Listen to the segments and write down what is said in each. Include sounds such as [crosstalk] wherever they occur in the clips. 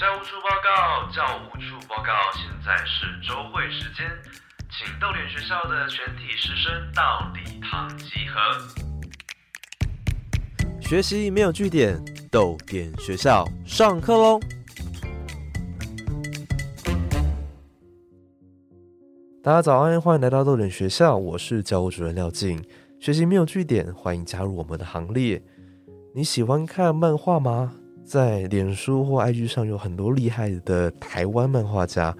教务处报告，教务处报告，现在是周会时间，请逗点学校的全体师生到礼堂集合。学习没有据点，逗点学校上课喽！大家早安，欢迎来到逗点学校，我是教务主任廖静。学习没有据点，欢迎加入我们的行列。你喜欢看漫画吗？在脸书或 IG 上有很多厉害的台湾漫画家，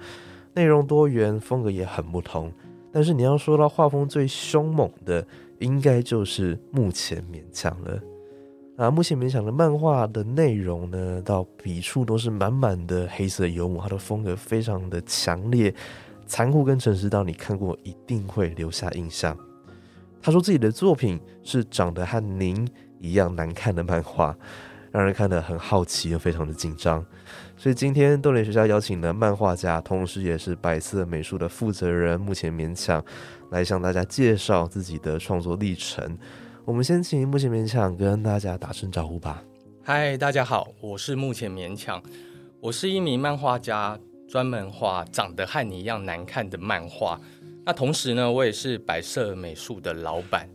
内容多元，风格也很不同。但是你要说到画风最凶猛的，应该就是目前勉强了。啊，目前勉强的漫画的内容呢，到笔触都是满满的黑色幽默，它的风格非常的强烈、残酷跟诚实，到你看过一定会留下印象。他说自己的作品是长得和您一样难看的漫画。让人看得很好奇又非常的紧张，所以今天豆联学校邀请了漫画家，同时也是白色美术的负责人，目前勉强来向大家介绍自己的创作历程。我们先请目前勉强跟大家打声招呼吧。嗨，大家好，我是目前勉强，我是一名漫画家，专门画长得和你一样难看的漫画。那同时呢，我也是白色美术的老板。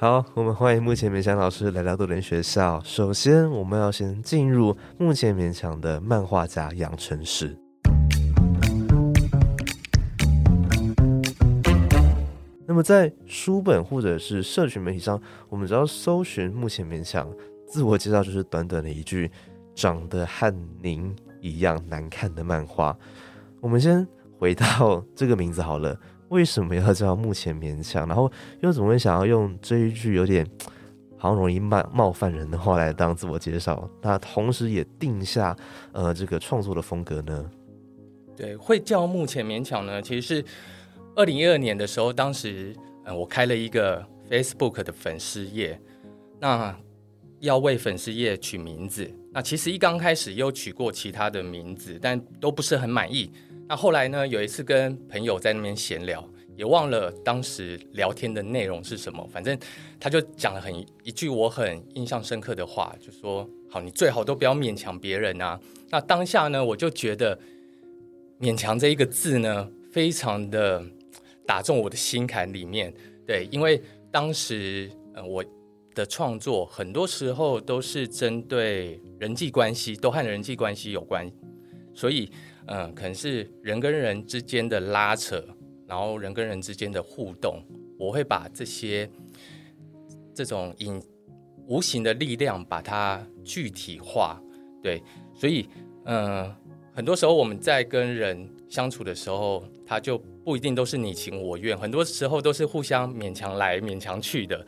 好，我们欢迎目前勉强老师来到多联学校。首先，我们要先进入目前勉强的漫画家养成史。那么，在书本或者是社群媒体上，我们只要搜寻目前勉强自我介绍，就是短短的一句“长得和您一样难看的漫画”。我们先回到这个名字好了。为什么要叫目前勉强？[laughs] 然后又怎么会想要用这一句有点 [tsk] 好像容易冒冒犯人的话来当自我介绍？那同时也定下呃这个创作的风格呢？对，会叫目前勉强呢？其实是二零一二年的时候，当时呃我开了一个 Facebook 的粉丝页，那要为粉丝页取名字。那其实一刚开始又取过其他的名字，但都不是很满意。那后来呢？有一次跟朋友在那边闲聊，也忘了当时聊天的内容是什么。反正他就讲了很一句我很印象深刻的话，就说：“好，你最好都不要勉强别人啊。”那当下呢，我就觉得“勉强”这一个字呢，非常的打中我的心坎里面。对，因为当时呃我的创作很多时候都是针对人际关系，都和人际关系有关，所以。嗯，可能是人跟人之间的拉扯，然后人跟人之间的互动，我会把这些这种隐无形的力量把它具体化。对，所以嗯，很多时候我们在跟人相处的时候，他就不一定都是你情我愿，很多时候都是互相勉强来勉强去的，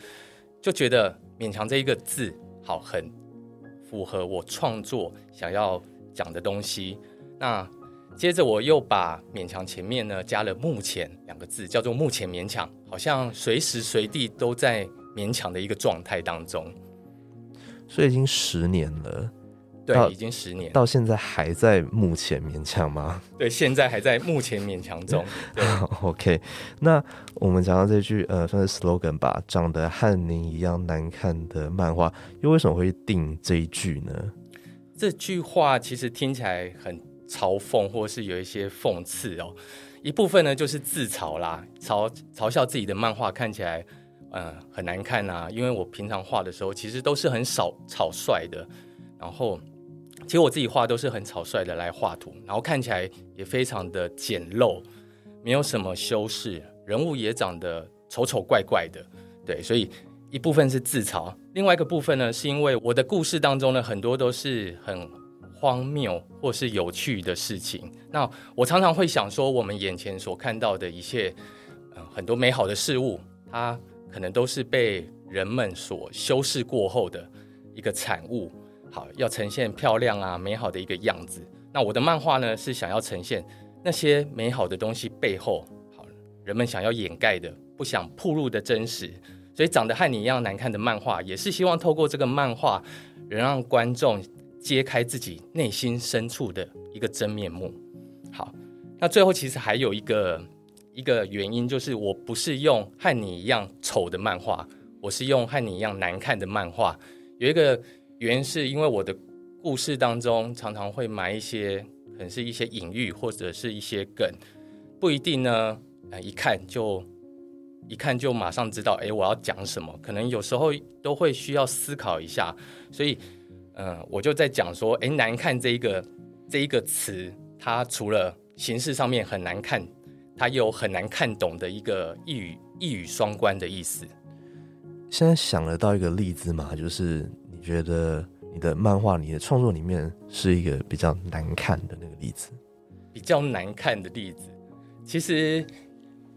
就觉得勉强这一个字好，很符合我创作想要讲的东西。那接着我又把勉强前面呢加了“目前”两个字，叫做“目前勉强”，好像随时随地都在勉强的一个状态当中。所以已经十年了，对，已经十年，到现在还在目前勉强吗？[laughs] 对，现在还在目前勉强中。[laughs] OK，那我们讲到这句呃，算是 slogan 吧，长得和您一样难看的漫画，又为什么会定这一句呢？这句话其实听起来很。嘲讽或是有一些讽刺哦，一部分呢就是自嘲啦，嘲嘲笑自己的漫画看起来嗯很难看啊，因为我平常画的时候其实都是很少草率的，然后其实我自己画都是很草率的来画图，然后看起来也非常的简陋，没有什么修饰，人物也长得丑丑怪怪的，对，所以一部分是自嘲，另外一个部分呢是因为我的故事当中呢很多都是很。荒谬或是有趣的事情，那我常常会想说，我们眼前所看到的一切，嗯，很多美好的事物，它可能都是被人们所修饰过后的一个产物。好，要呈现漂亮啊、美好的一个样子。那我的漫画呢，是想要呈现那些美好的东西背后，好，人们想要掩盖的、不想暴露的真实。所以，长得和你一样难看的漫画，也是希望透过这个漫画，能让观众。揭开自己内心深处的一个真面目。好，那最后其实还有一个一个原因，就是我不是用和你一样丑的漫画，我是用和你一样难看的漫画。有一个原因是因为我的故事当中常常会埋一些，可能是一些隐喻或者是一些梗，不一定呢，呃，一看就一看就马上知道，哎，我要讲什么，可能有时候都会需要思考一下，所以，嗯，我就在讲说，哎，难看这一个这一个词，它除了形式上面很难看，它有很难看懂的一个一语一语双关的意思。现在想得到一个例子嘛，就是你觉得你的漫画、你的创作里面是一个比较难看的那个例子，比较难看的例子，其实，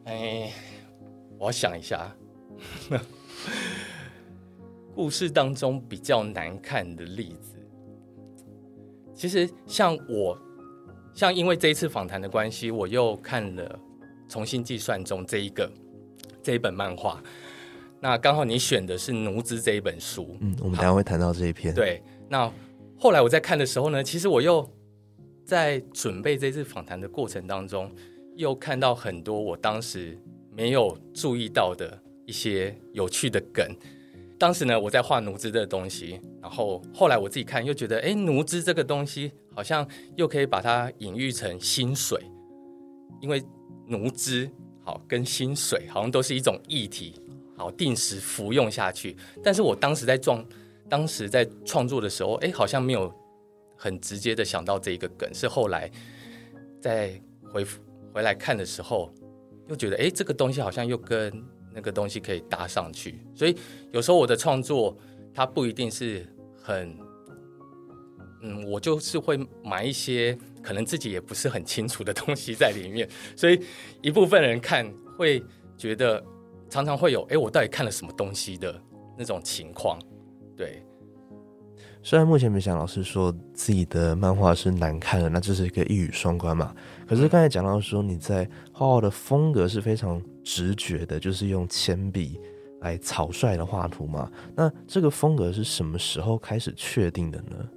哎，我想一下，故事当中比较难看的例子，其实像我。像因为这一次访谈的关系，我又看了《重新计算中》这一个这一本漫画。那刚好你选的是《奴资》这一本书，嗯，我们等下会谈到这一篇。对，那后来我在看的时候呢，其实我又在准备这次访谈的过程当中，又看到很多我当时没有注意到的一些有趣的梗。当时呢，我在画奴资的东西，然后后来我自己看，又觉得，哎，奴资这个东西好像又可以把它隐喻成薪水，因为奴资好跟薪水好像都是一种议题，好定时服用下去。但是我当时在创，当时在创作的时候，哎，好像没有很直接的想到这一个梗，是后来在回回来看的时候，又觉得，哎，这个东西好像又跟。那个东西可以搭上去，所以有时候我的创作它不一定是很，嗯，我就是会买一些可能自己也不是很清楚的东西在里面，所以一部分人看会觉得常常会有，哎，我到底看了什么东西的那种情况，对。虽然目前没想老师说自己的漫画是难看的，那这是一个一语双关嘛。可是刚才讲到说你在画画的风格是非常直觉的，就是用铅笔来草率的画图嘛。那这个风格是什么时候开始确定的呢？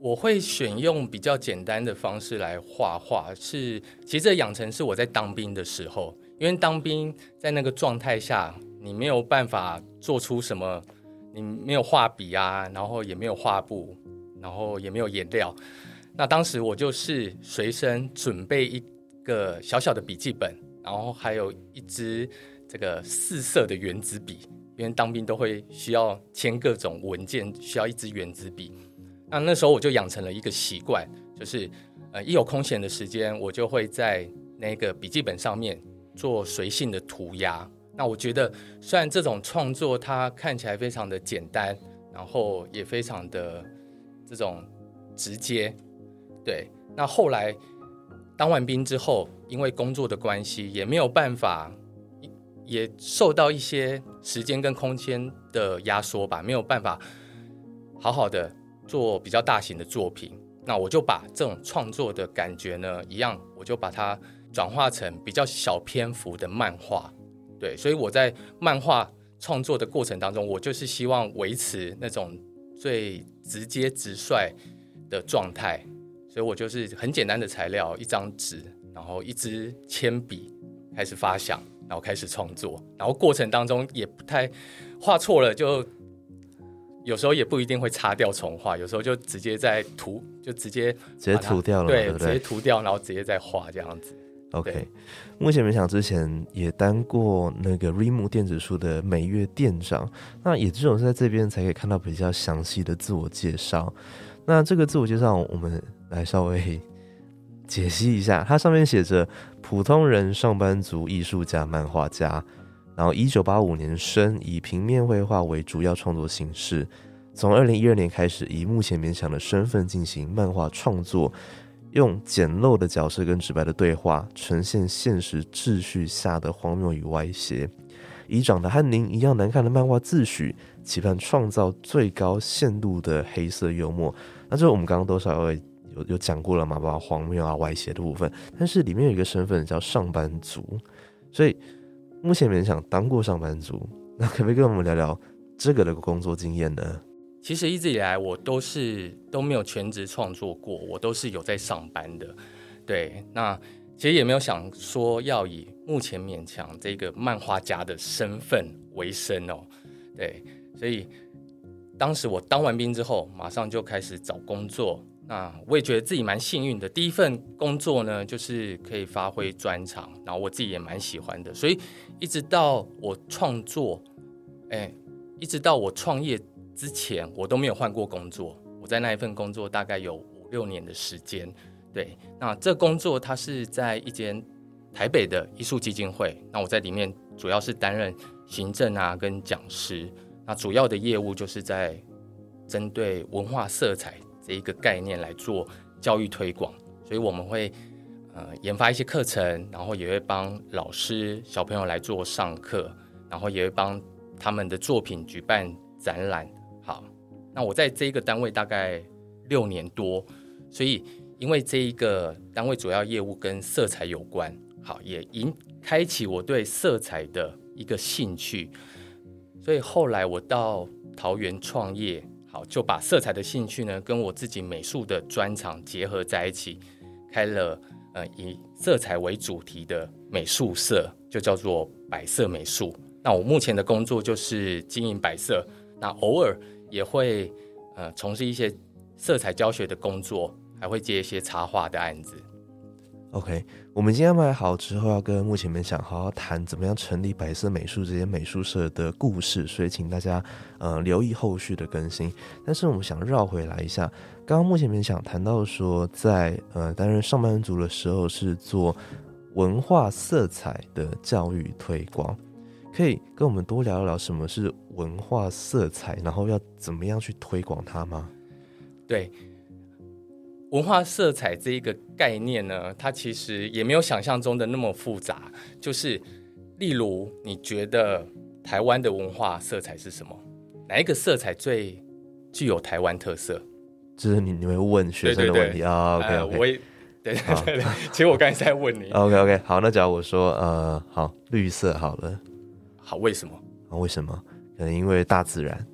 我会选用比较简单的方式来画画，是其实这养成是我在当兵的时候，因为当兵在那个状态下，你没有办法做出什么。你没有画笔啊，然后也没有画布，然后也没有颜料。那当时我就是随身准备一个小小的笔记本，然后还有一支这个四色的圆珠笔，因为当兵都会需要签各种文件，需要一支圆珠笔。那那时候我就养成了一个习惯，就是呃一有空闲的时间，我就会在那个笔记本上面做随性的涂鸦。那我觉得，虽然这种创作它看起来非常的简单，然后也非常的这种直接，对。那后来当完兵之后，因为工作的关系，也没有办法，也受到一些时间跟空间的压缩吧，没有办法好好的做比较大型的作品。那我就把这种创作的感觉呢，一样，我就把它转化成比较小篇幅的漫画。对，所以我在漫画创作的过程当中，我就是希望维持那种最直接直率的状态，所以我就是很简单的材料，一张纸，然后一支铅笔，开始发想，然后开始创作，然后过程当中也不太画错了，就有时候也不一定会擦掉重画，有时候就直接在涂，就直接直接涂掉了，对，直接涂掉，然后直接再画这样子。OK，目前没想之前也当过那个 Rimu 电子书的每月店长，那也只有是在这边才可以看到比较详细的自我介绍。那这个自我介绍，我们来稍微解析一下。它上面写着普通人、上班族、艺术家、漫画家，然后一九八五年生，以平面绘画为主要创作形式，从二零一二年开始，以目前勉强的身份进行漫画创作。用简陋的角色跟直白的对话，呈现现实秩序下的荒谬与歪斜，以长得和您一样难看的漫画自诩，期盼创造最高限度的黑色幽默。那这我们刚刚都稍微有有讲过了嘛，包括荒谬啊、歪斜的部分。但是里面有一个身份叫上班族，所以目前勉强当过上班族，那可不可以跟我们聊聊这个的工作经验呢？其实一直以来我都是都没有全职创作过，我都是有在上班的。对，那其实也没有想说要以目前勉强这个漫画家的身份为生哦。对，所以当时我当完兵之后，马上就开始找工作。那我也觉得自己蛮幸运的，第一份工作呢，就是可以发挥专长，然后我自己也蛮喜欢的。所以一直到我创作，哎，一直到我创业之前，我都没有换过工作。我在那一份工作大概有五六年的时间。对，那这工作它是在一间台北的艺术基金会，那我在里面主要是担任行政啊跟讲师。那主要的业务就是在针对文化色彩这一个概念来做教育推广，所以我们会呃研发一些课程，然后也会帮老师小朋友来做上课，然后也会帮他们的作品举办展览。好，那我在这一个单位大概六年多，所以因为这一个单位主要业务跟色彩有关，好也引开启我对色彩的一个兴趣。所以后来我到桃园创业，好就把色彩的兴趣呢跟我自己美术的专长结合在一起，开了呃以色彩为主题的美术社，就叫做百色美术。那我目前的工作就是经营百色，那偶尔也会呃从事一些色彩教学的工作，还会接一些插画的案子。OK，我们今天安排好之后，要跟目前们想好好谈怎么样成立白色美术这些美术社的故事，所以请大家呃留意后续的更新。但是我们想绕回来一下，刚刚目前们想谈到说，在呃担任上班族的时候是做文化色彩的教育推广，可以跟我们多聊一聊什么是文化色彩，然后要怎么样去推广它吗？对。文化色彩这一个概念呢，它其实也没有想象中的那么复杂。就是，例如，你觉得台湾的文化色彩是什么？哪一个色彩最具有台湾特色？这是你你会问学生的问题啊？OK OK，我也 [laughs] 对对对。其实我刚才在问你。OK OK，好，那假如我说呃，好，绿色好了。好，为什么？啊，为什么？可能因为大自然。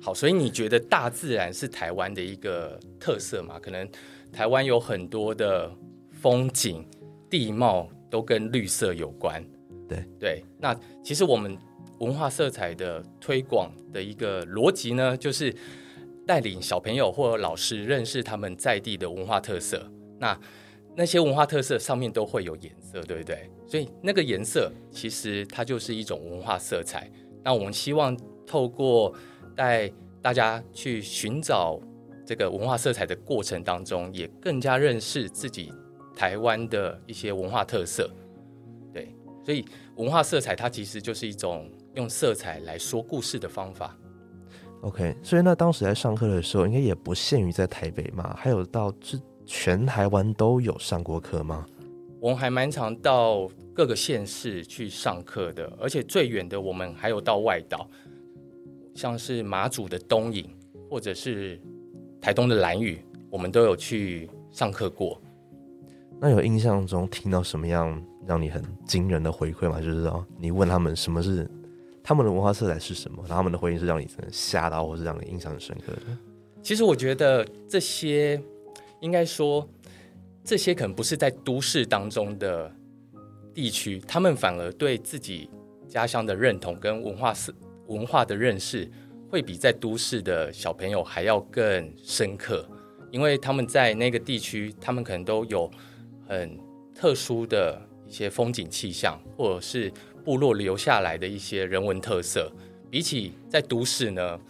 好，所以你觉得大自然是台湾的一个特色吗？可能。台湾有很多的风景地貌都跟绿色有关，对对。那其实我们文化色彩的推广的一个逻辑呢，就是带领小朋友或老师认识他们在地的文化特色。那那些文化特色上面都会有颜色，对不对？所以那个颜色其实它就是一种文化色彩。那我们希望透过带大家去寻找。这个文化色彩的过程当中，也更加认识自己台湾的一些文化特色。对，所以文化色彩它其实就是一种用色彩来说故事的方法。OK，所以那当时在上课的时候，应该也不限于在台北嘛，还有到这全台湾都有上过课吗？我们还蛮常到各个县市去上课的，而且最远的我们还有到外岛，像是马祖的东引，或者是。台东的蓝屿，我们都有去上课过。那有印象中听到什么样让你很惊人的回馈吗？就是说，你问他们什么是他们的文化色彩是什么，然后他们的回应是让你真的吓到，或是让你印象很深刻的。其实我觉得这些应该说，这些可能不是在都市当中的地区，他们反而对自己家乡的认同跟文化是文化的认识。会比在都市的小朋友还要更深刻，因为他们在那个地区，他们可能都有很特殊的一些风景气象，或者是部落留下来的一些人文特色。比起在都市呢，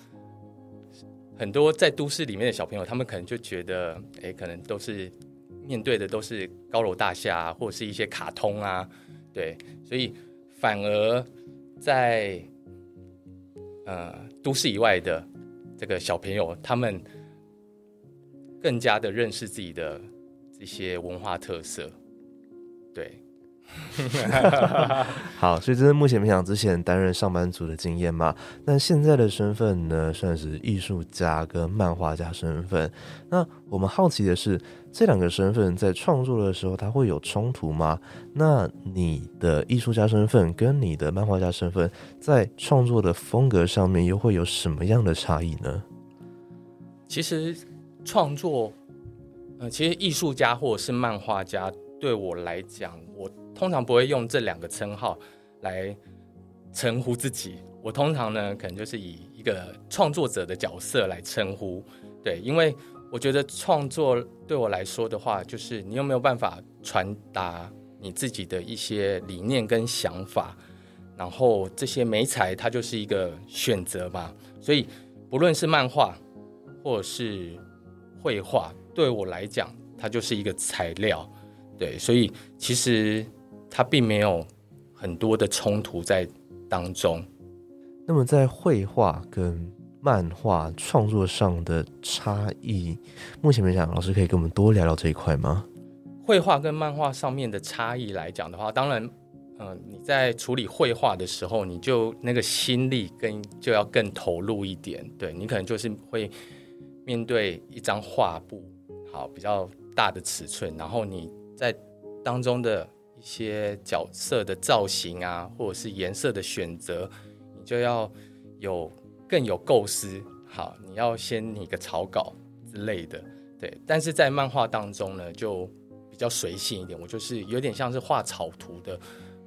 很多在都市里面的小朋友，他们可能就觉得，哎，可能都是面对的都是高楼大厦，或者是一些卡通啊，对，所以反而在。呃，都市以外的这个小朋友，他们更加的认识自己的这些文化特色，对。[laughs] 好，所以这是目前分享之前担任上班族的经验嘛？那现在的身份呢，算是艺术家跟漫画家身份。那我们好奇的是，这两个身份在创作的时候，它会有冲突吗？那你的艺术家身份跟你的漫画家身份，在创作的风格上面又会有什么样的差异呢？其实创作，呃，其实艺术家或者是漫画家，对我来讲，我。通常不会用这两个称号来称呼自己。我通常呢，可能就是以一个创作者的角色来称呼。对，因为我觉得创作对我来说的话，就是你有没有办法传达你自己的一些理念跟想法，然后这些美材它就是一个选择嘛。所以不论是漫画或者是绘画，对我来讲，它就是一个材料。对，所以其实它并没有很多的冲突在当中。那么在绘画跟漫画创作上的差异，目前来讲，老师可以跟我们多聊聊这一块吗？绘画跟漫画上面的差异来讲的话，当然，嗯，你在处理绘画的时候，你就那个心力跟就要更投入一点。对你可能就是会面对一张画布，好比较大的尺寸，然后你在当中的一些角色的造型啊，或者是颜色的选择。你就要有更有构思，好，你要先拟个草稿之类的，对。但是在漫画当中呢，就比较随性一点，我就是有点像是画草图的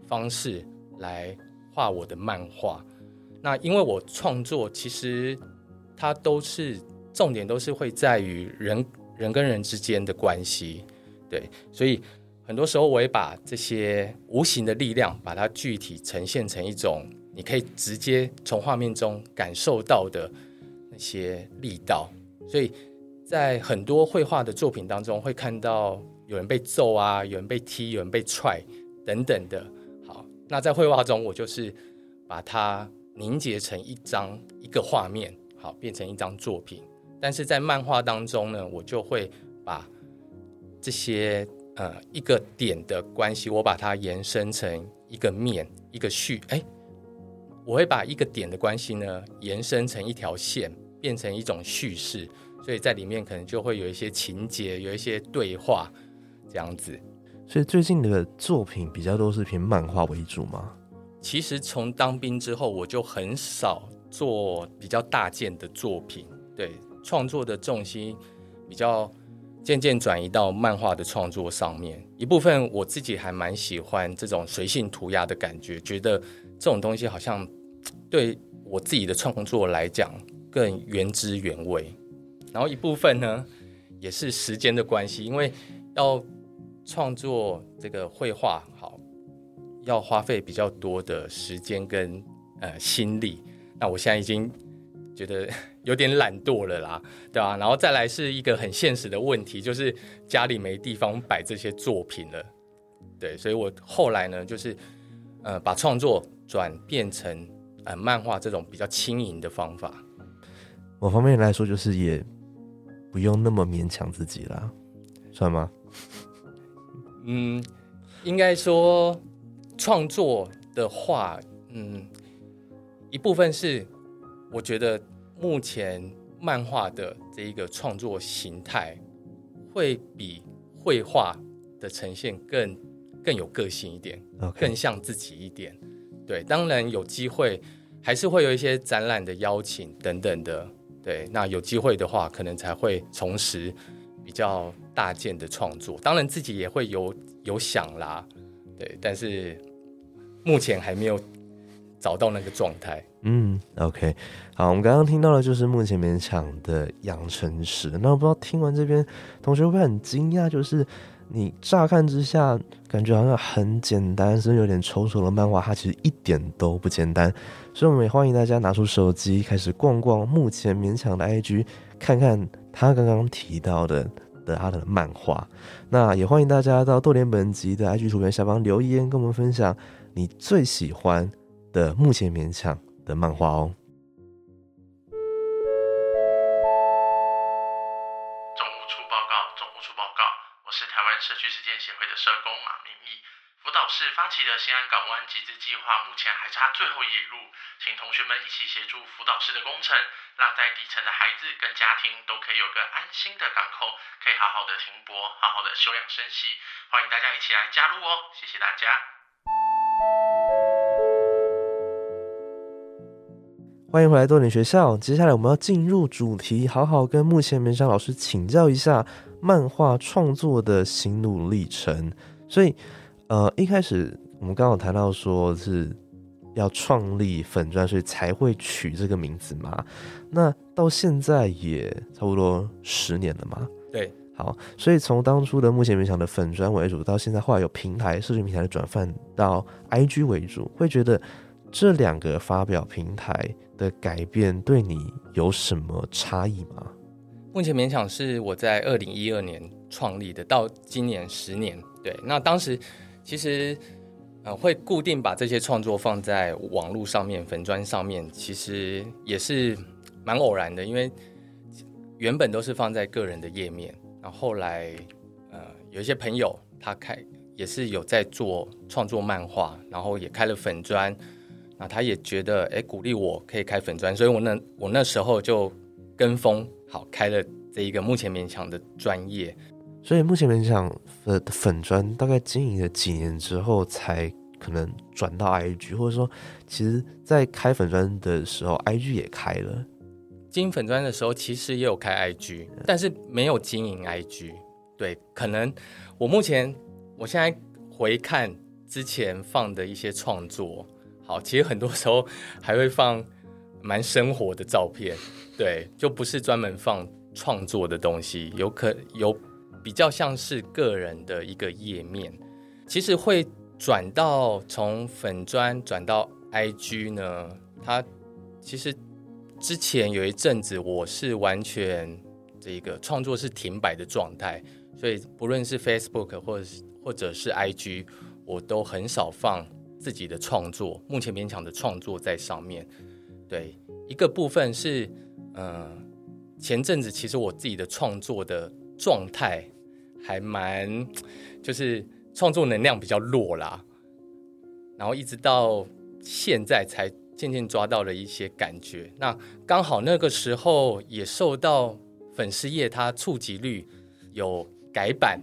方式来画我的漫画。那因为我创作其实它都是重点，都是会在于人人跟人之间的关系，对。所以很多时候我也把这些无形的力量，把它具体呈现成一种。你可以直接从画面中感受到的那些力道，所以在很多绘画的作品当中，会看到有人被揍啊，有人被踢，有人被踹等等的。好，那在绘画中，我就是把它凝结成一张一个画面，好，变成一张作品。但是在漫画当中呢，我就会把这些呃一个点的关系，我把它延伸成一个面，一个序，哎。我会把一个点的关系呢延伸成一条线，变成一种叙事，所以在里面可能就会有一些情节，有一些对话这样子。所以最近的作品比较多是偏漫画为主吗？其实从当兵之后，我就很少做比较大件的作品，对创作的重心比较渐渐转移到漫画的创作上面。一部分我自己还蛮喜欢这种随性涂鸦的感觉，觉得这种东西好像。对我自己的创作来讲，更原汁原味。然后一部分呢，也是时间的关系，因为要创作这个绘画，好，要花费比较多的时间跟呃心力。那我现在已经觉得有点懒惰了啦，对吧？然后再来是一个很现实的问题，就是家里没地方摆这些作品了。对，所以我后来呢，就是呃把创作转变成。呃，漫画这种比较轻盈的方法，某方面来说，就是也不用那么勉强自己啦，算吗？嗯，应该说创作的话，嗯，一部分是我觉得目前漫画的这一个创作形态会比绘画的呈现更更有个性一点，更像自己一点。对，当然有机会，还是会有一些展览的邀请等等的。对，那有机会的话，可能才会重拾比较大件的创作。当然自己也会有有想啦，对，但是目前还没有找到那个状态。嗯，OK，好，我们刚刚听到的就是目前勉强的养成史。那我不知道听完这边，同学会不会很惊讶？就是。你乍看之下感觉好像很简单，甚至有点丑丑的漫画，它其实一点都不简单。所以我们也欢迎大家拿出手机，开始逛逛目前勉强的 IG，看看他刚刚提到的的他的漫画。那也欢迎大家到豆联本集的 IG 图片下方留言，跟我们分享你最喜欢的目前勉强的漫画哦。发起的新安港湾集资计划，目前还差最后一路，请同学们一起协助辅导室的工程，让在底层的孩子跟家庭都可以有个安心的港口，可以好好的停泊，好好的休养生息。欢迎大家一起来加入哦，谢谢大家。欢迎回来多点学校，接下来我们要进入主题，好好跟目前梅香老师请教一下漫画创作的心路历程，所以。呃，一开始我们刚好谈到说是要创立粉砖，所以才会取这个名字嘛？那到现在也差不多十年了嘛。对，好，所以从当初的目前勉强的粉砖为主，到现在后来有平台社群平台的转换到 IG 为主，会觉得这两个发表平台的改变对你有什么差异吗？目前勉强是我在二零一二年创立的，到今年十年。对，那当时其实呃会固定把这些创作放在网络上面、粉砖上面，其实也是蛮偶然的，因为原本都是放在个人的页面，然后后来呃有一些朋友他开也是有在做创作漫画，然后也开了粉砖，那他也觉得哎鼓励我可以开粉砖，所以我那我那时候就跟风好开了这一个目前勉强的专业。所以目前勉强的粉砖大概经营了几年之后，才可能转到 IG，或者说，其实在开粉砖的时候，IG 也开了。经营粉砖的时候，其实也有开 IG，但是没有经营 IG。对，可能我目前我现在回看之前放的一些创作，好，其实很多时候还会放蛮生活的照片，对，就不是专门放创作的东西，有可有。比较像是个人的一个页面，其实会转到从粉砖转到 IG 呢。它其实之前有一阵子我是完全这个创作是停摆的状态，所以不论是 Facebook 或者或者是 IG，我都很少放自己的创作。目前勉强的创作在上面。对，一个部分是，嗯，前阵子其实我自己的创作的。状态还蛮，[tsk] 就是创作能量比较弱啦，然后一直到现在才渐渐抓到了一些感觉。那刚好那个时候也受到粉丝页它触及率有改版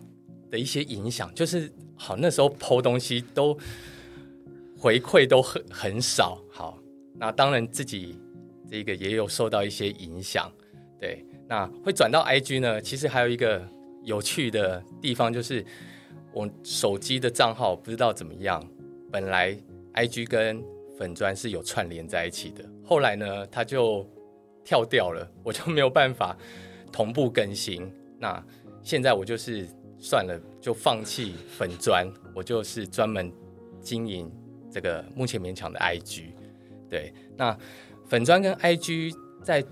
的一些影响，就是好那时候剖东西都回馈都很很少。好，那当然自己这个也有受到一些影响，对。那会转到 IG 呢？其实还有一个有趣的地方，就是我手机的账号不知道怎么样，本来 IG 跟粉砖是有串联在一起的，后来呢，它就跳掉了，我就没有办法同步更新。那现在我就是算了，就放弃粉砖，我就是专门经营这个目前勉强的 IG。对，那粉砖跟 IG 在。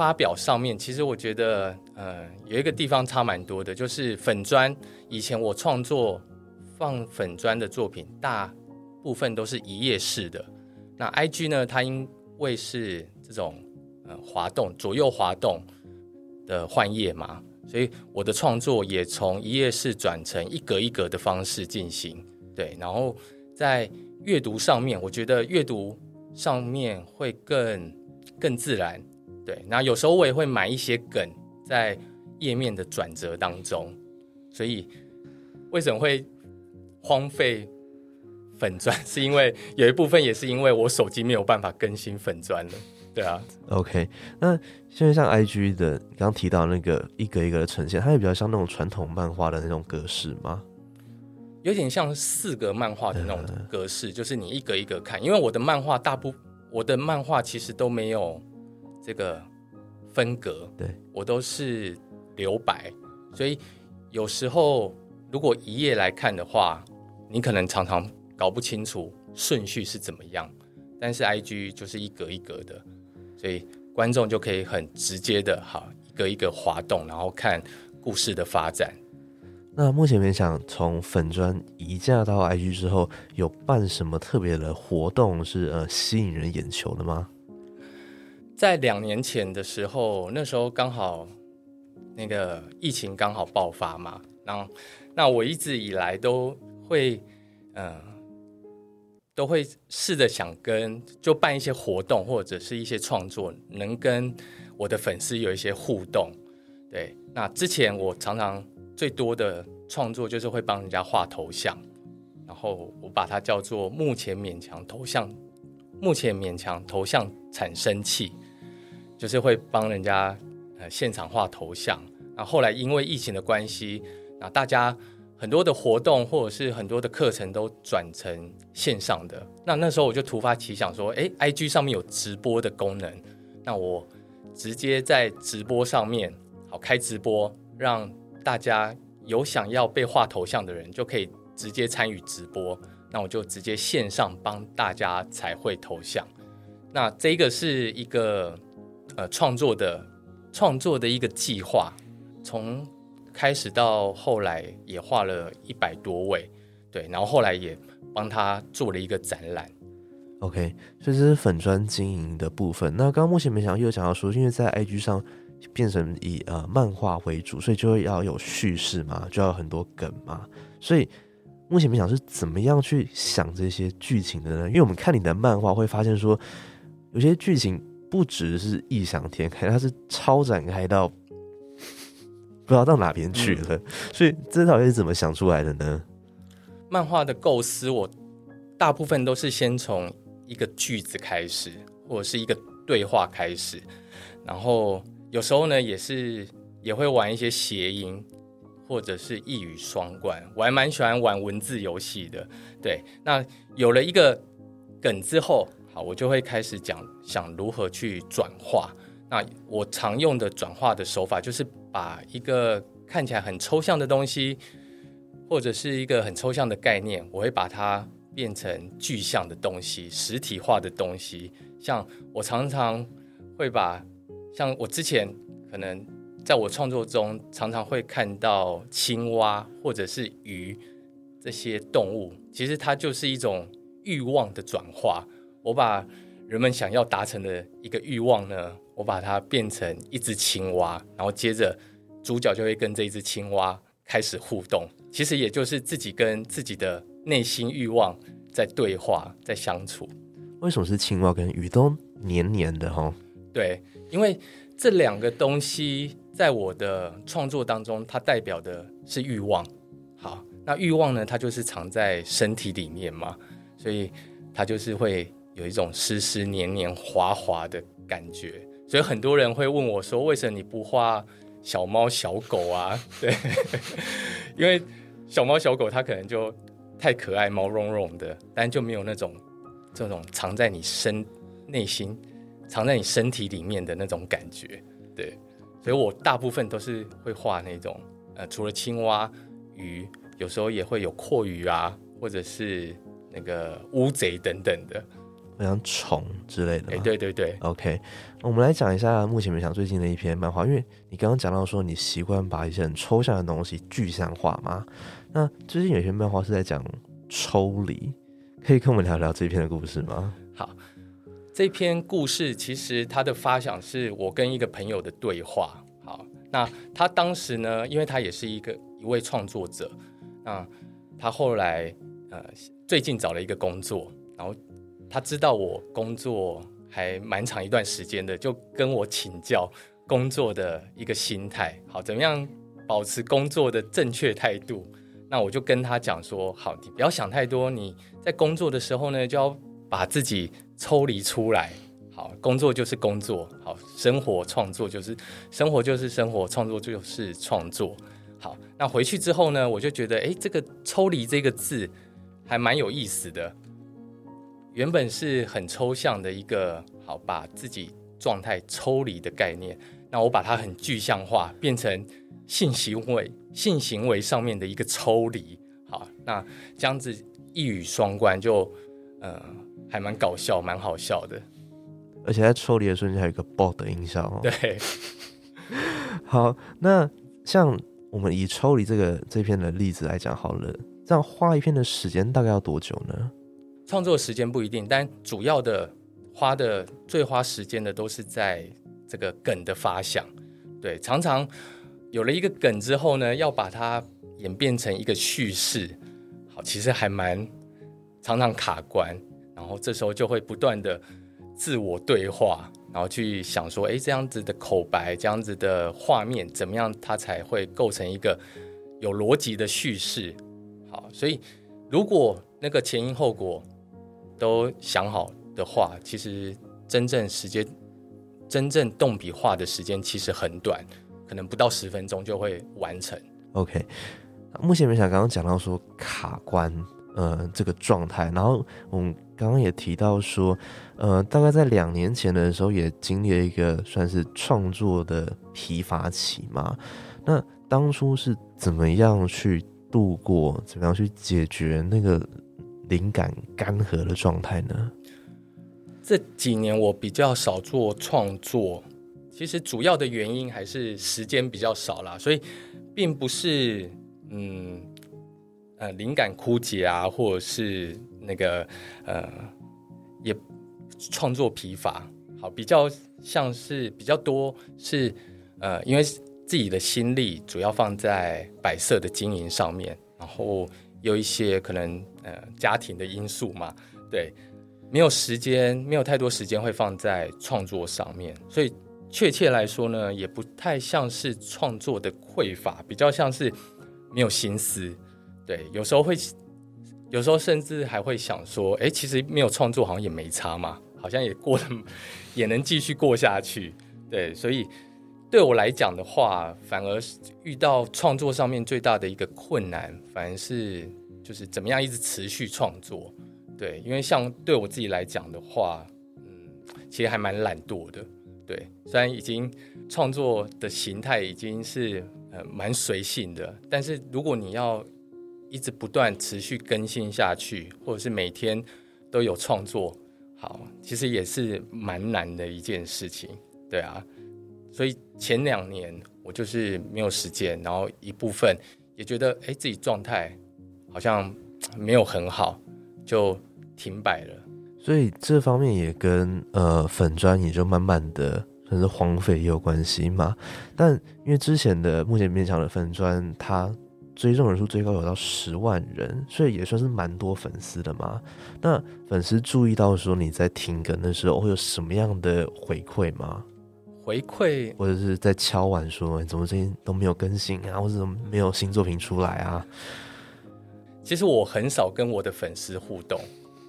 发表上面，其实我觉得，呃，有一个地方差蛮多的，就是粉砖。以前我创作放粉砖的作品，大部分都是一页式的。那 IG 呢，它因为是这种呃滑动、左右滑动的换页嘛，所以我的创作也从一页式转成一格一格的方式进行。对，然后在阅读上面，我觉得阅读上面会更更自然。对，那有时候我也会买一些梗在页面的转折当中，所以为什么会荒废粉砖？[laughs] 是因为有一部分也是因为我手机没有办法更新粉砖了。对啊，OK，那现在像 IG 的刚刚提到那个一格一格的呈现，它也比较像那种传统漫画的那种格式吗？有点像四格漫画的那种格式，就是你一格一格看。因为我的漫画大部我的漫画其实都没有。这个分隔，对我都是留白，所以有时候如果一页来看的话，你可能常常搞不清楚顺序是怎么样。但是 I G 就是一格一格的，所以观众就可以很直接的，好一个一个滑动，然后看故事的发展。那目前想从粉砖移驾到 I G 之后，有办什么特别的活动是呃吸引人眼球的吗？在两年前的时候，那时候刚好那个疫情刚好爆发嘛，然后那我一直以来都会，嗯，都会试着想跟就办一些活动或者是一些创作，能跟我的粉丝有一些互动。对，那之前我常常最多的创作就是会帮人家画头像，然后我把它叫做目前勉强头像，目前勉强头像产生器。就是会帮人家呃现场画头像，那后来因为疫情的关系，那大家很多的活动或者是很多的课程都转成线上的。那那时候我就突发奇想说，哎，IG 上面有直播的功能，那我直接在直播上面好开直播，让大家有想要被画头像的人就可以直接参与直播。那我就直接线上帮大家彩绘头像。那这个是一个呃创作的创作的一个计划，从开始到后来也画了一百多位，对，然后后来也帮他做了一个展览。OK，所以这是粉砖经营的部分。那刚刚目前没想到又讲到说，因为在 IG 上变成以呃漫画为主，所以就会要有叙事嘛，就要有很多梗嘛。所以目前没想是怎么样去想这些剧情的呢？因为我们看你的漫画会发现说，有些剧情不只是异想天开，它是超展开到 [laughs] 不知道到哪边去了。所以这到底是怎么想出来的呢？漫画的构思，我大部分都是先从一个句子开始，或者是一个对话开始，然后有时候呢，也是也会玩一些谐音，或者是一语双关。我还蛮喜欢玩文字游戏的。对，那有了一个梗之后，好，我就会开始讲想如何去转化。那我常用的转化的手法，就是把一个看起来很抽象的东西，或者是一个很抽象的概念，我会把它变成具象的东西、实体化的东西。像我常常会把，像我之前可能在我创作中，常常会看到青蛙或者是鱼这些动物，其实它就是一种欲望的转化。我把人们想要达成的一个欲望呢，我把它变成一只青蛙，然后接着主角就会跟这一只青蛙开始互动。其实也就是自己跟自己的内心欲望在对话，在相处。为什么是青蛙跟鱼都黏黏的哈？对，因为这两个东西在我的创作当中，它代表的是欲望。好，那欲望呢，它就是藏在身体里面嘛，所以它就是会有一种湿湿黏黏滑滑的感觉。所以很多人会问我说：“为什么你不画小猫小狗啊？” [laughs] 对，因为小猫小狗它可能就太可爱、毛茸茸的，但就没有那种这种藏在你身内心、藏在你身体里面的那种感觉。对，所以我大部分都是会画那种呃，除了青蛙、鱼，有时候也会有阔鱼啊，或者是那个乌贼等等的。好像虫之类的。对对对，OK，我们来讲一下目前没想最近的一篇漫画，因为你刚刚讲到说你习惯把一些很抽象的东西具象化嘛。那最近有些漫画是在讲抽离，可以跟我们聊聊这篇的故事吗？好，这篇故事其实它的发想是我跟一个朋友的对话。好，那他当时呢，因为他也是一个一位创作者，那他后来呃最近找了一个工作，然后他知道我工作还蛮长一段时间的，就跟我请教工作的一个心态，好，怎么样保持工作的正确态度。那我就跟他讲说，好，你不要想太多，你在工作的时候呢，就要把自己抽离出来。好，工作就是工作，好，生活创作就是生活就是生活，创作就是创作。好，那回去之后呢，我就觉得，哎，这个抽离这个字还蛮有意思的。原本是很抽象的一个，好，把自己状态抽离的概念，那我把它很具象化，变成性行为、性行为上面的一个抽离。好，那这样子一语双关就，呃，还蛮搞笑，蛮好笑的。而且在抽离的瞬间还有一个爆的音效哦。对，[laughs] 好，那像我们以抽离这个这篇的例子来讲好了，这样画一篇的时间大概要多久呢？创作时间不一定，但主要的花的最花时间的都是在这个梗的发想。对，常常有了一个梗之后呢，要把它演变成一个叙事，好，其实还蛮常常卡关，然后这时候就会不断的自我对话，然后去想说，诶，这样子的口白，这样子的画面，怎么样它才会构成一个有逻辑的叙事？好，所以如果那个前因后果都想好的话，其实真正时间、真正动笔画的时间其实很短，可能不到十分钟就会完成。OK，目前没想刚刚讲到说卡关，呃，这个状态，然后我们刚刚也提到说，呃，大概在两年前的时候也经历了一个算是创作的疲乏期嘛。那当初是怎么样去度过，怎么样去解决那个灵感干涸的状态呢？这几年我比较少做创作，其实主要的原因还是时间比较少啦，所以并不是嗯呃灵感枯竭啊，或者是那个呃也创作疲乏，好比较像是比较多是呃因为自己的心力主要放在摆设的经营上面，然后有一些可能呃家庭的因素嘛，对。没有时间，没有太多时间会放在创作上面，所以确切来说呢，也不太像是创作的匮乏，比较像是没有心思。对，有时候会，有时候甚至还会想说，哎，其实没有创作好像也没差嘛，好像也过得 [laughs] 也能继续过下去。对，所以对我来讲的话，反而是遇到创作上面最大的一个困难，反而是就是怎么样一直持续创作。对，因为像对我自己来讲的话，嗯，其实还蛮懒惰的。对，虽然已经创作的形态已经是呃蛮随性的，但是如果你要一直不断持续更新下去，或者是每天都有创作，好，其实也是蛮难的一件事情。对啊，所以前两年我就是没有时间，然后一部分也觉得哎自己状态好像没有很好，就。停摆了，所以这方面也跟呃粉砖也就慢慢的算是荒废也有关系嘛。但因为之前的目前勉强的粉砖，它追踪人数最高有到十万人，所以也算是蛮多粉丝的嘛。那粉丝注意到说你在停更的时候会有什么样的回馈吗？回馈或者是在敲碗说怎么最近都没有更新啊，或者怎么没有新作品出来啊？其实我很少跟我的粉丝互动。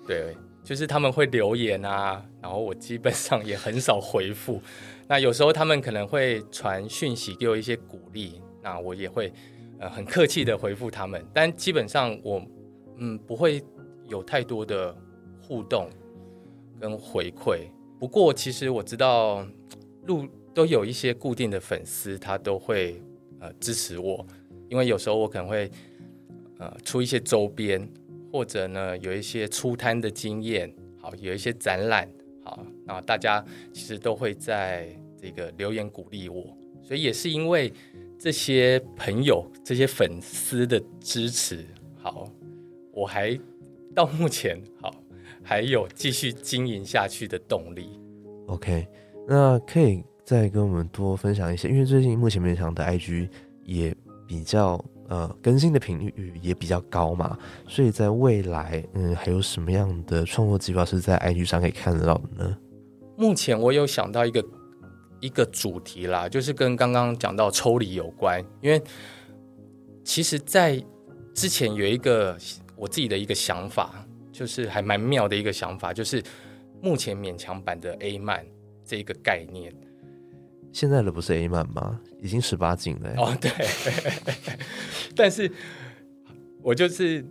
对，就是他们会留言啊，[laughs] 然后我基本上也很少回复。[laughs] 那有时候他们可能会传讯息给我一些鼓励，那我也会呃很客气的回复他们。但基本上我嗯不会有太多的互动跟回馈。不过其实我知道路都有一些固定的粉丝，他都会呃支持我，因为有时候我可能会呃出一些周边。或者呢，有一些出摊的经验，好，有一些展览，好，那大家其实都会在这个留言鼓励我，所以也是因为这些朋友、这些粉丝的支持，好，我还到目前好还有继续经营下去的动力。OK，那可以再跟我们多分享一些，因为最近目前面场的 IG 也比较。呃，更新的频率也比较高嘛，所以在未来，嗯，还有什么样的创作计划是在 IG 上可以看得到的呢？目前我有想到一个一个主题啦，就是跟刚刚讲到抽离有关，因为其实，在之前有一个我自己的一个想法，就是还蛮妙的一个想法，就是目前勉强版的 A 漫这一个概念。现在的不是 A 漫吗？已经十八禁了。哦，对。[laughs] 但是，我就是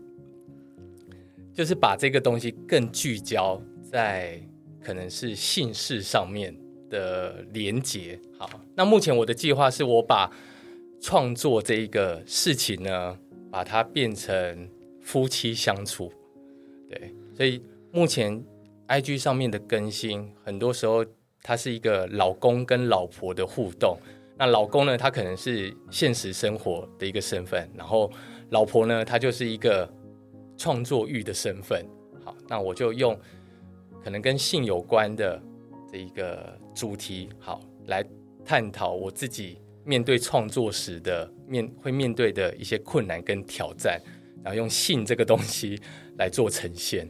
就是把这个东西更聚焦在可能是姓氏上面的连接。好，那目前我的计划是我把创作这一个事情呢，把它变成夫妻相处。对，所以目前 IG 上面的更新，很多时候。他是一个老公跟老婆的互动，那老公呢，他可能是现实生活的一个身份，然后老婆呢，她就是一个创作欲的身份。好，那我就用可能跟性有关的这一个主题，好来探讨我自己面对创作时的面会面对的一些困难跟挑战，然后用性这个东西来做呈现。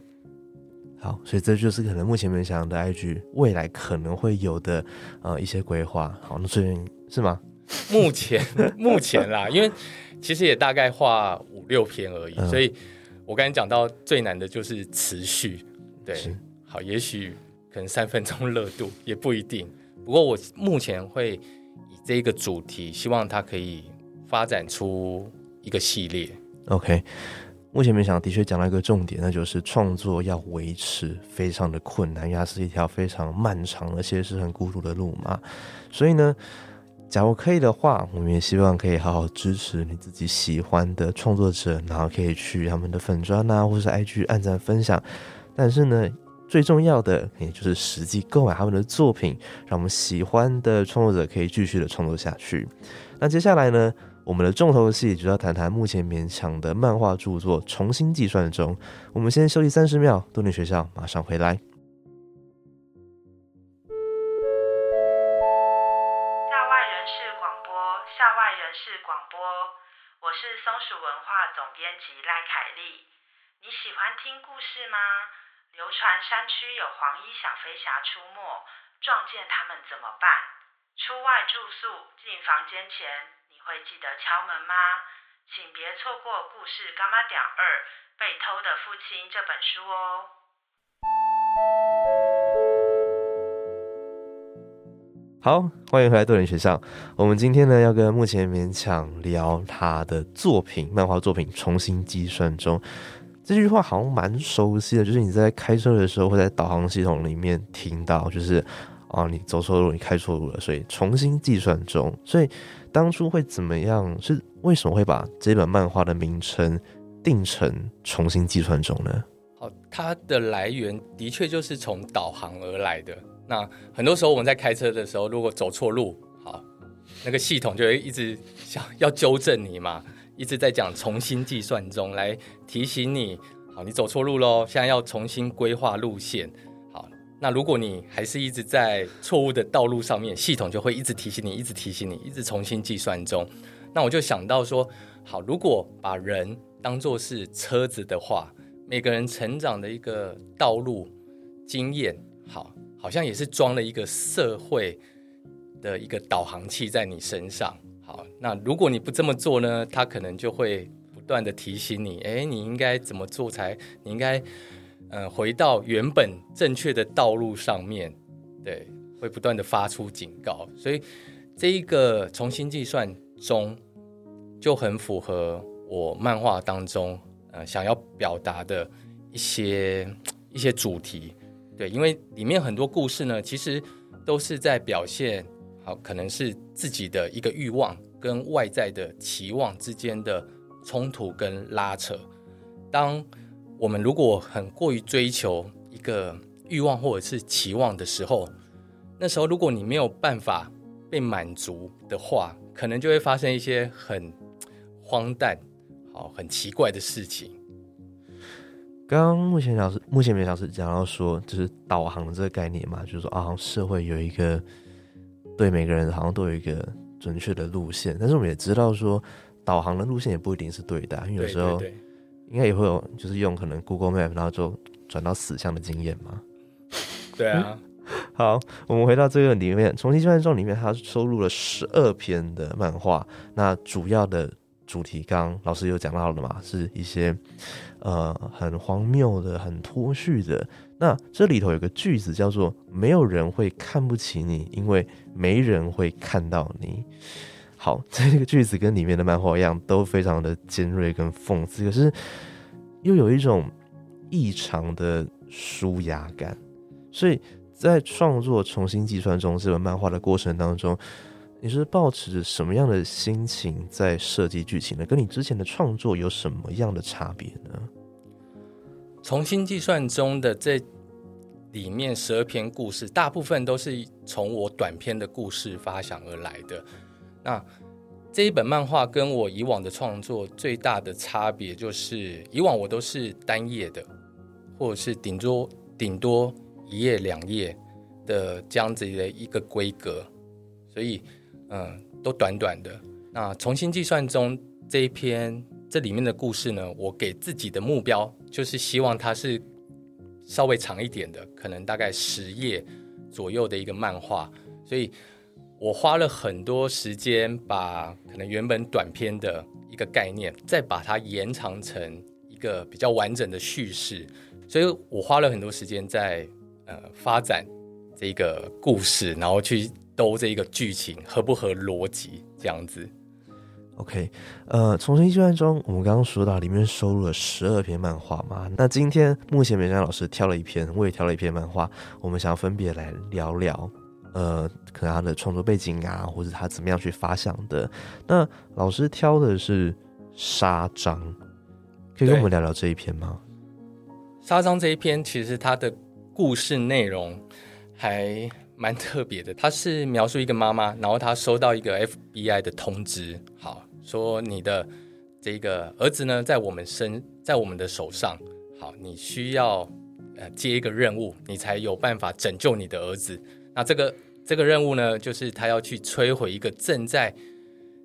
好，所以这就是可能目前没想的 IG 未来可能会有的呃一些规划。好，那最近是吗？[laughs] 目前目前啦，因为其实也大概画五六篇而已，所以我刚才讲到最难的就是持续。对，好，也许可能三分钟热度也不一定。不过我目前会以这个主题，希望它可以发展出一个系列。OK，目前没想的确讲到一个重点，那就是创作要维持非常的困难，因为它是一条非常漫长而且是很孤独的路嘛。所以呢，假如可以的话，我们也希望可以好好支持你自己喜欢的创作者，然后可以去他们的粉砖啊，或是 IG 按赞分享。但是呢，最重要的也就是实际购买他们的作品，让我们喜欢的创作者可以继续的创作下去。那接下来呢，我们的重头戏就要谈谈目前勉强的漫画著作重新计算中。我们先休息三十秒，多年学校马上回来。校外人士广播，校外人士广播，我是松鼠文化总编辑赖凯丽。你喜欢听故事吗？流传山区有黄衣小飞侠出没，撞见他们怎么办？出外住宿进房间前，会记得敲门吗？请别错过故事《干妈点二被偷的父亲》这本书哦。好，欢迎回来多人学校。我们今天呢要跟目前勉强聊他的作品，漫画作品重新计算中。这句话好像蛮熟悉的，就是你在开车的时候会在导航系统里面听到，就是啊你走错路，你开错路了，所以重新计算中。所以当初会怎么样？是为什么会把这本漫画的名称定成重新计算中呢？好，它的来源的确就是从导航而来的。那很多时候我们在开车的时候，如果走错路，好，那个系统就会一直想要纠正你嘛，一直在讲重新计算中来提醒你，好，你走错路喽，现在要重新规划路线。那如果你还是一直在错误的道路上面，系统就会一直提醒你，一直提醒你，一直重新计算中。那我就想到说，好，如果把人当做是车子的话，每个人成长的一个道路经验，好，好像也是装了一个社会的一个导航器在你身上。好，那如果你不这么做呢，它可能就会不断的提醒你，哎，你应该怎么做才，你应该，呃，回到原本正确的道路上面，对，会不断的发出警告。所以这一个重新计算中，就很符合我漫画当中呃想要表达的一些一些主题。对，因为里面很多故事呢，其实都是在表现，好，可能是自己的一个欲望跟外在的期望之间的冲突跟拉扯。当我们如果很过于追求一个欲望或者是期望的时候，那时候如果你没有办法被满足的话，可能就会发生一些很荒诞、好很奇怪的事情。刚刚目前老师，目前没老师讲到说，就是导航这个概念嘛，就是说啊，社会有一个对每个人好像都有一个准确的路线，但是我们也知道说，导航的路线也不一定是对的，因为有时候对对对应该也会有，就是用可能 Google Map，然后就转到死巷的经验嘛。对啊，[laughs] 好，我们回到这个里面，重新计算中里面，它收录了十二篇的漫画。那主要的主题，刚刚老师有讲到了嘛，是一些呃很荒谬的、很脱序的。那这里头有个句子叫做“没有人会看不起你，因为没人会看到你”。好，[laughs] 在这个句子跟里面的漫画一样，都非常的尖锐跟讽刺，可是又有一种异常的舒压感。所以在创作重新计算中这本漫画的过程当中，你是抱持着什么样的心情在设计剧情呢？跟你之前的创作有什么样的差别呢？重新计算中的这里面十二篇故事，大部分都是从我短篇的故事发想而来的。那这一本漫画跟我以往的创作最大的差别，就是以往我都是单页的，或者是顶多顶多一页两页的这样子的一个规格，所以嗯，都短短的。那重新计算中这一篇这里面的故事呢，我给自己的目标就是希望它是稍微长一点的，可能大概十页左右的一个漫画，所以我花了很多时间把可能原本短篇的一个概念，再把它延长成一个比较完整的叙事，所以我花了很多时间在呃发展这个故事，然后去兜这一个剧情合不合逻辑这样子。OK，呃，重生计划中，我们刚刚说到里面收录了十二篇漫画嘛。那今天目前美香老师挑了一篇，我也挑了一篇漫画，我们想要分别来聊聊，呃，可能他的创作背景啊，或者他怎么样去发想的。那老师挑的是《沙章》，可以跟我们聊聊这一篇吗？《沙章》这一篇其实它的故事内容还蛮特别的，它是描述一个妈妈，然后她收到一个 FBI 的通知，好说你的这个儿子呢在我们身，在我们的手上，好，你需要呃接一个任务，你才有办法拯救你的儿子。那这个这个任务呢，就是他要去摧毁一个正在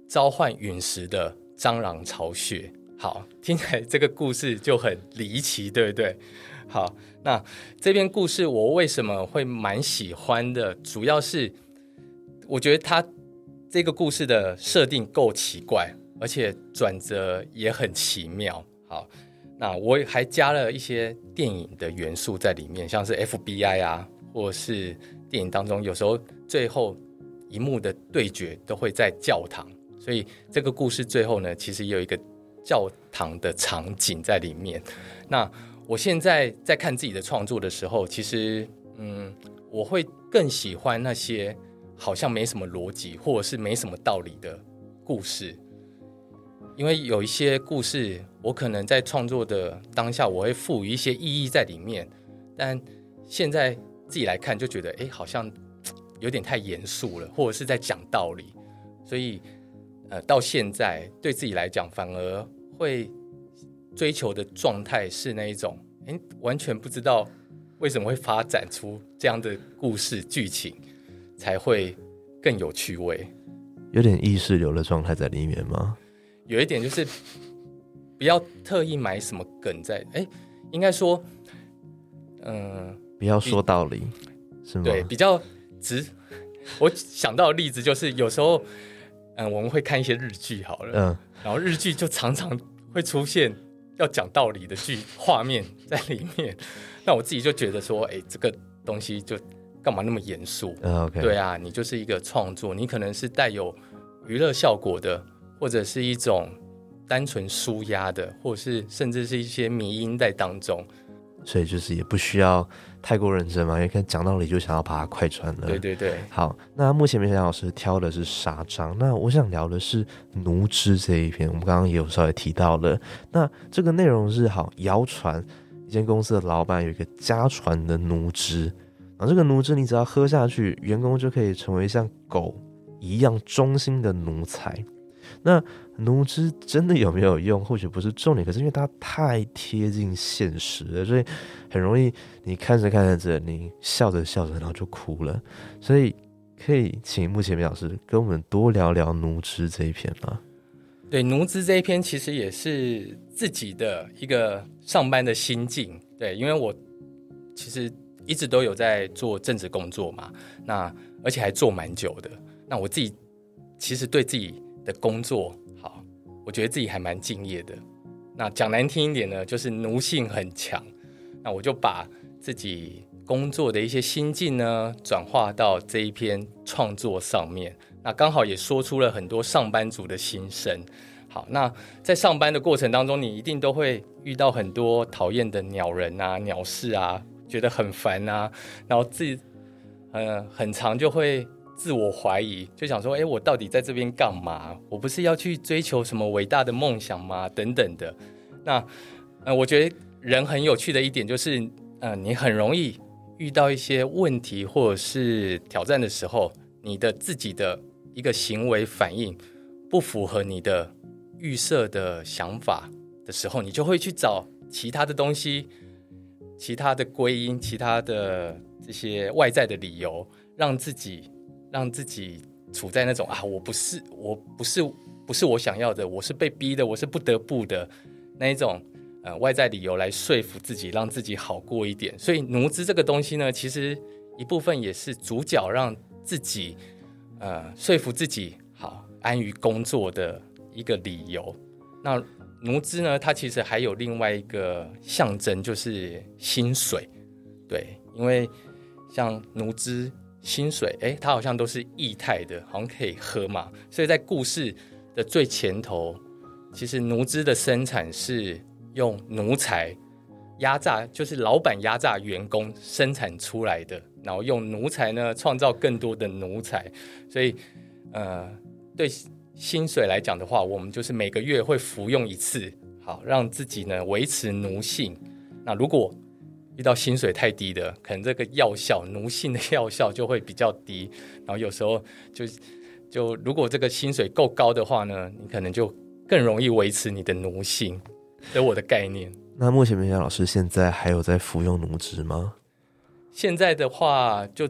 召唤陨石的蟑螂巢穴。好，听起来这个故事就很离奇，对不对？好，那这篇故事我为什么会蛮喜欢的？主要是我觉得它这个故事的设定够奇怪，而且转折也很奇妙。好，那我还加了一些电影的元素在里面，像是 FBI 啊，或是电影当中有时候最后一幕的对决都会在教堂，所以这个故事最后呢，其实也有一个教堂的场景在里面。那我现在在看自己的创作的时候，其实嗯，我会更喜欢那些好像没什么逻辑或者是没什么道理的故事，因为有一些故事，我可能在创作的当下，我会赋予一些意义在里面，但现在自己来看，就觉得哎，好像有点太严肃了，或者是在讲道理，所以呃，到现在对自己来讲，反而会追求的状态是那一种，哎，完全不知道为什么会发展出这样的故事剧情，才会更有趣味。有点意识流的状态在里面吗？有一点就是不要特意买什么梗在，哎，应该说，嗯、不要说道理，是吗？对，比较直。我想到的例子就是有时候，嗯，我们会看一些日剧好了，嗯，然后日剧就常常会出现要讲道理的剧画面在里面，那我自己就觉得说，哎，这个东西就干嘛那么严肃？嗯对啊，你就是一个创作，你可能是带有娱乐效果的，或者是一种单纯舒压的，或者是甚至是一些迷音在当中。所以就是也不需要太过认真嘛，因为看讲道理就想要把它快穿了。对对对，好，那目前梅祥老师挑的是沙章，那我想聊的是奴织这一篇，我们刚刚也有稍微提到了。那这个内容是好谣传，一间公司的老板有一个家传的奴织，然后这个奴织你只要喝下去，员工就可以成为像狗一样忠心的奴才。那奴织真的有没有用？或许不是重点，可是因为它太贴近现实了，所以很容易你看着看着，你笑着笑着，然后就哭了。所以可以请目前梅老师跟我们多聊聊奴织这一篇吗？对奴资这一篇其实也是自己的一个上班的心境。对，因为我其实一直都有在做政治工作嘛，那而且还做蛮久的。那我自己其实对自己的工作好，我觉得自己还蛮敬业的。那讲难听一点呢，就是奴性很强。那我就把自己工作的一些心境呢，转化到这一篇创作上面。那刚好也说出了很多上班族的心声。好，那在上班的过程当中，你一定都会遇到很多讨厌的鸟人啊、鸟事啊，觉得很烦啊，然后自己呃很长就会自我怀疑，就想说，哎，我到底在这边干嘛？我不是要去追求什么伟大的梦想吗？等等的。那呃，我觉得人很有趣的一点就是，呃，你很容易遇到一些问题或者是挑战的时候，你的自己的一个行为反应不符合你的预设的想法的时候，你就会去找其他的东西、其他的归因、其他的这些外在的理由，让自己让自己处在那种啊，我不是，我不是，不是我想要的，我是被逼的，我是不得不的那一种呃外在理由来说服自己，让自己好过一点。所以奴资这个东西呢，其实一部分也是主角让自己呃说服自己好安于工作的一个理由。那奴资呢，它其实还有另外一个象征，就是薪水。对，因为像奴资薪水，哎，它好像都是液态的，好像可以喝嘛。所以在故事的最前头，其实奴资的生产是用奴才压榨，就是老板压榨员工生产出来的，然后用奴才呢创造更多的奴才，所以呃，对薪水来讲的话，我们就是每个月会服用一次，好让自己呢维持奴性。那如果遇到薪水太低的，可能这个药效奴性的药效就会比较低，然后有时候就就如果这个薪水够高的话呢，你可能就更容易维持你的奴性。这我的概念。那目前明霞老师现在还有在服用奴脂吗？现在的话就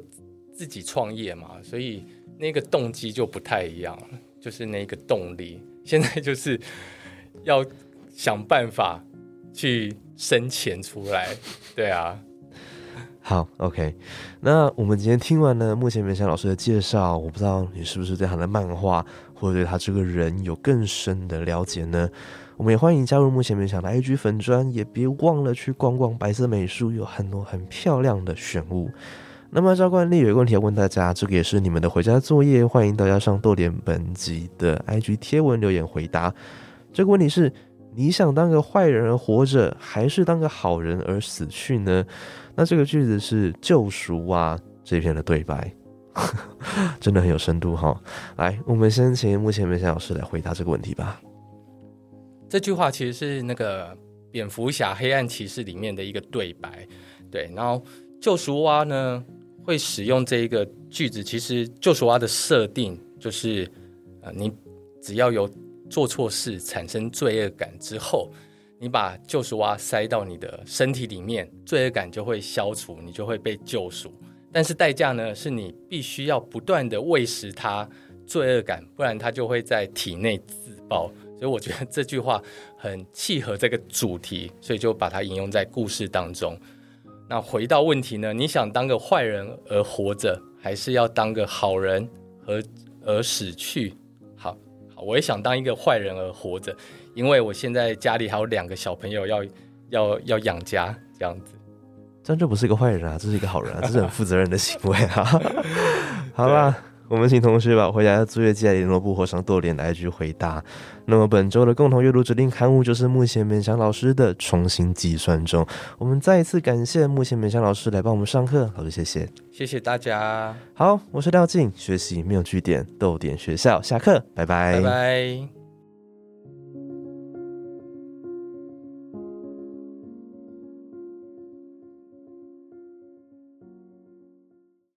自己创业嘛，所以那个动机就不太一样，就是那个动力。现在就是要想办法去生钱出来，[laughs] 对啊。好，OK。那我们今天听完了目前梅霞老师的介绍，我不知道你是不是对他的漫画或者对他这个人有更深的了解呢？我们也欢迎加入目前明霞的 IG 粉砖，也别忘了去逛逛白色美术，有很多很漂亮的选物。那么照惯例，有一个问题要问大家，这个也是你们的回家作业，欢迎大家上豆点本集的 IG 贴文留言回答。这个问题是：你想当个坏人而活着，还是当个好人而死去呢？那这个句子是《救赎》啊这篇的对白，[laughs] 真的很有深度哈。来，我们先请目前明霞老师来回答这个问题吧。这句话其实是那个蝙蝠侠黑暗骑士里面的一个对白，对。然后救赎蛙呢会使用这一个句子，其实救赎蛙的设定就是，呃，你只要有做错事产生罪恶感之后，你把救赎蛙塞到你的身体里面，罪恶感就会消除，你就会被救赎。但是代价呢，是你必须要不断的喂食它罪恶感，不然它就会在体内自爆。所以我觉得这句话很契合这个主题，所以就把它引用在故事当中。那回到问题呢？你想当个坏人而活着，还是要当个好人而而死去？我也想当一个坏人而活着，因为我现在家里还有两个小朋友要要要养家，这样子。这就不是一个坏人啊，这是一个好人啊，这是很负责任的行为啊。[laughs] 好啦，我们请同学把回家的作业寄在联络部或上豆点来一句回答。那么本周的共同阅读指定刊物就是目前勉强老师的《重新计算中》。我们再一次感谢目前勉强老师来帮我们上课，老师谢谢。谢谢大家，好，我是廖静，学习没有据点，豆点学校下课，拜拜拜拜。